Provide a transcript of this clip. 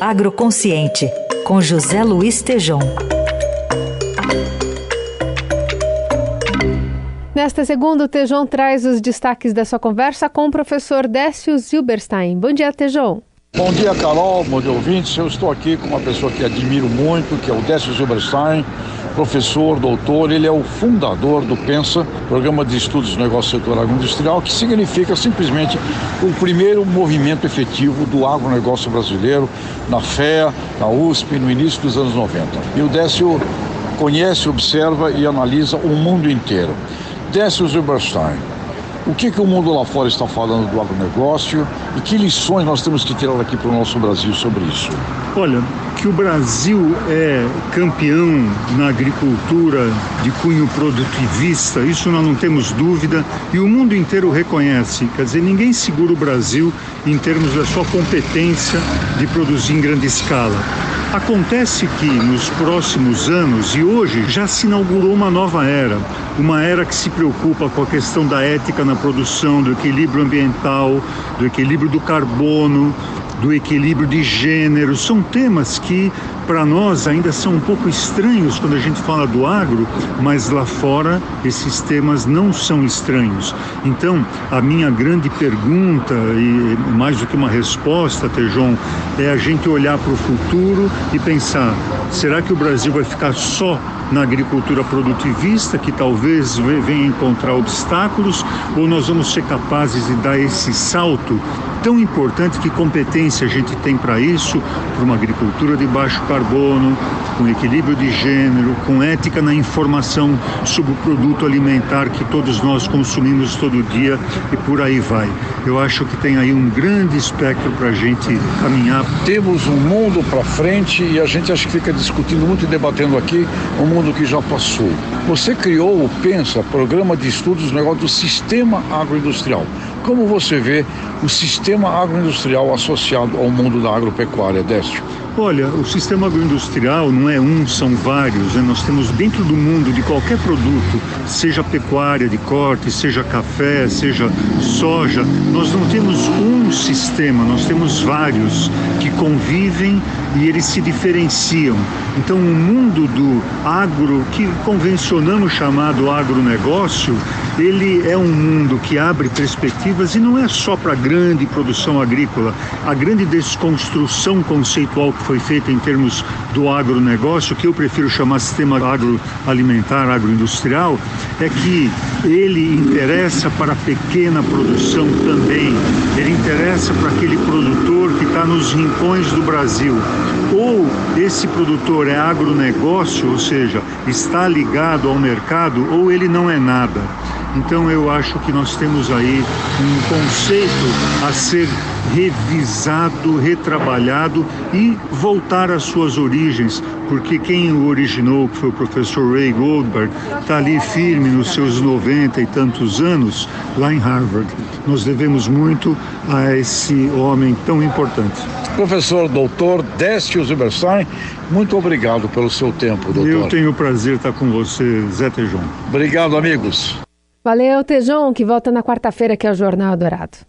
Agroconsciente, com José Luiz Tejom. Nesta segunda, o Tejon traz os destaques da sua conversa com o professor Décio Zilberstein. Bom dia, Tejon. Bom dia, Carol, bom dia, ouvintes. Eu estou aqui com uma pessoa que admiro muito, que é o Décio Zilberstein, professor, doutor. Ele é o fundador do PENSA, Programa de Estudos do Negócio Setor Agroindustrial, que significa simplesmente o primeiro movimento efetivo do agronegócio brasileiro na FEA, na USP, no início dos anos 90. E o Décio conhece, observa e analisa o mundo inteiro. Décio Zilberstein, o que, que o mundo lá fora está falando do agronegócio e que lições nós temos que tirar aqui para o nosso Brasil sobre isso? Olha, que o Brasil é campeão na agricultura de cunho produtivista, isso nós não temos dúvida e o mundo inteiro reconhece. Quer dizer, ninguém segura o Brasil em termos da sua competência de produzir em grande escala. Acontece que nos próximos anos e hoje já se inaugurou uma nova era, uma era que se preocupa com a questão da ética na produção, do equilíbrio ambiental, do equilíbrio do carbono, do equilíbrio de gênero. São temas que para nós ainda são um pouco estranhos quando a gente fala do agro, mas lá fora esses temas não são estranhos. Então, a minha grande pergunta, e mais do que uma resposta, Tejon, é a gente olhar para o futuro e pensar: será que o Brasil vai ficar só na agricultura produtivista, que talvez venha encontrar obstáculos, ou nós vamos ser capazes de dar esse salto tão importante? Que competência a gente tem para isso, para uma agricultura de baixo carbono, com equilíbrio de gênero, com ética na informação sobre o produto alimentar que todos nós consumimos todo dia e por aí vai. Eu acho que tem aí um grande espectro para a gente caminhar. Temos um mundo para frente e a gente acho que fica discutindo muito e debatendo aqui um mundo que já passou. Você criou o PENSA, Programa de Estudos do Negócio do Sistema Agroindustrial. Como você vê o sistema agroindustrial associado ao mundo da agropecuária, Décio? Olha, o sistema agroindustrial não é um, são vários. Né? Nós temos dentro do mundo de qualquer produto, seja pecuária de corte, seja café, seja soja, nós não temos um sistema, nós temos vários que convivem e eles se diferenciam. Então, o mundo do agro, que convencionamos chamar do agronegócio, ele é um mundo que abre perspectivas e não é só para a grande produção agrícola. A grande desconstrução conceitual foi feita em termos do agronegócio, que eu prefiro chamar sistema agroalimentar, agroindustrial, é que ele interessa para a pequena produção também. Ele interessa para aquele produtor que está nos rincões do Brasil. Ou esse produtor é agronegócio, ou seja, está ligado ao mercado, ou ele não é nada. Então eu acho que nós temos aí um conceito a ser revisado, retrabalhado e voltar às suas origens, porque quem o originou, que foi o professor Ray Goldberg, está ali firme nos seus 90 e tantos anos, lá em Harvard. Nós devemos muito a esse homem tão importante. Professor doutor Décio Zilberstein, muito obrigado pelo seu tempo, doutor. Eu tenho o prazer de estar com você, Zé Tejon. Obrigado, amigos. Valeu, Tejon, que volta na quarta-feira aqui ao Jornal Dourado.